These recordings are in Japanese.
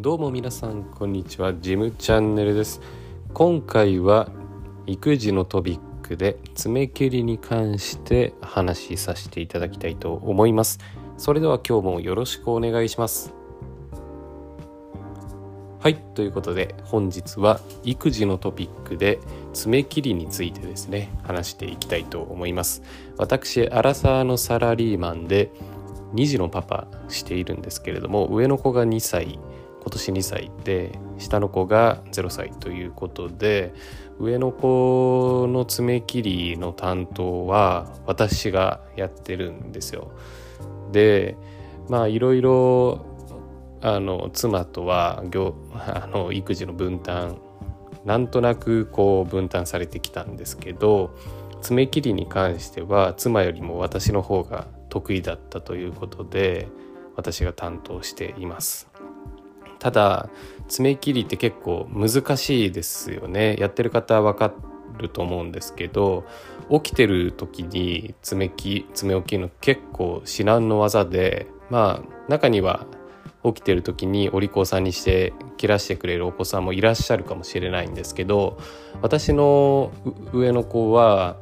どうも皆さんこんにちは。ジムチャンネルです。今回は育児のトピックで爪切りに関して話しさせていただきたいと思います。それでは今日もよろしくお願いします。はいということで本日は育児のトピックで爪切りについてですね話していきたいと思います。私アラサーのサラリーマンで2児のパパしているんですけれども上の子が2歳。今年2歳で下の子が0歳ということで上の子の爪切りの担当は私がやってるんですよ。でまあいろいろあの妻とは業あの育児の分担なんとなくこう分担されてきたんですけど爪切りに関しては妻よりも私の方が得意だったということで私が担当していますただ爪切りって結構難しいですよね。やってる方は分かると思うんですけど起きてる時に爪き爪置きの結構至難の技でまあ中には起きてる時にお利口さんにして切らしてくれるお子さんもいらっしゃるかもしれないんですけど私の上の子は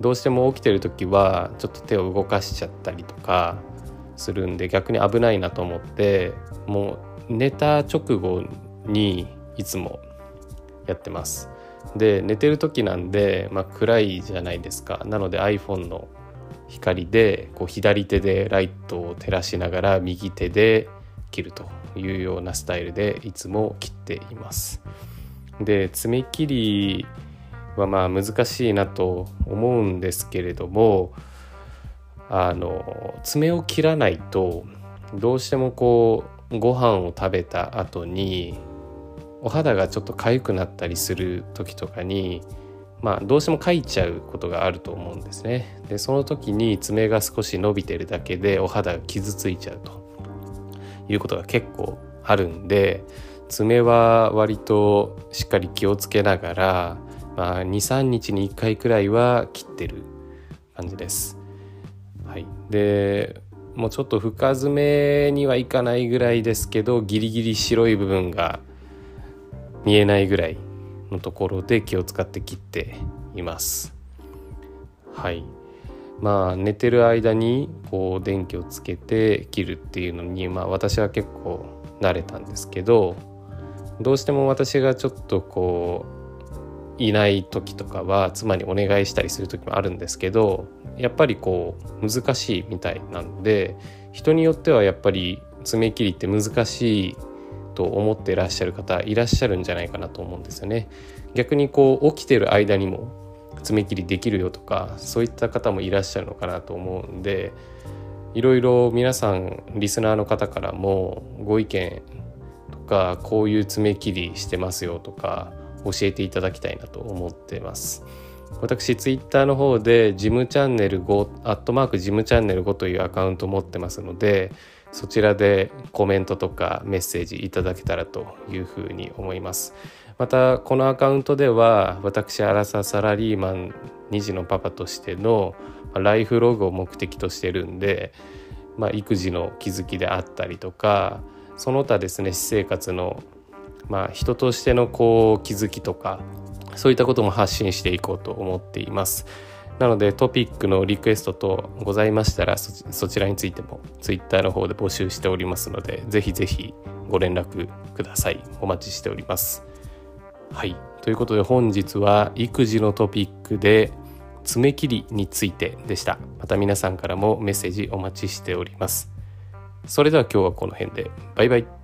どうしても起きてる時はちょっと手を動かしちゃったりとかするんで逆に危ないなと思ってもう寝た直後にいつもやってます。で寝てる時なんで、まあ、暗いじゃないですかなので iPhone の光でこう左手でライトを照らしながら右手で切るというようなスタイルでいつも切っています。で爪切りはまあ難しいなと思うんですけれどもあの爪を切らないとどうしてもこうご飯を食べた後にお肌がちょっと痒くなったりする時とかにまあどうしてもかいちゃうことがあると思うんですね。でその時に爪が少し伸びてるだけでお肌が傷ついちゃうということが結構あるんで爪は割としっかり気をつけながらまあ、23日に1回くらいは切ってる感じです。はい、でもうちょっと深爪にはいかないぐらいですけどギリギリ白い部分が見えないぐらいのところで気を使って切っています。はいまあ寝てる間にこう電気をつけて切るっていうのにまあ私は結構慣れたんですけどどうしても私がちょっとこういない時とかは妻にお願いしたりする時もあるんですけどやっぱりこう難しいみたいなので人によってはやっぱり爪切りって難しいと思っていらっしゃる方いらっしゃるんじゃないかなと思うんですよね。逆にこう起きてる間にも爪切りできるよとかそういった方もいらっしゃるのかなと思うんでいろいろ皆さんリスナーの方からもご意見とかこういう爪切りしてますよとか教えていただきたいなと思ってます。私ツイッターの方でジムチャンネル5アットマークジムチャンネル5というアカウントを持ってますのでそちらでコメントとかメッセージいただけたらというふうに思いますまたこのアカウントでは私アラササラリーマン2児のパパとしてのライフログを目的としてるんで、まあ、育児の気づきであったりとかその他ですね私生活のまあ、人としてのこう気づきとかそういったことも発信していこうと思っています。なのでトピックのリクエストとございましたらそちらについても Twitter の方で募集しておりますのでぜひぜひご連絡ください。お待ちしております。はい。ということで本日は育児のトピックで爪切りについてでした。また皆さんからもメッセージお待ちしております。それでは今日はこの辺でバイバイ。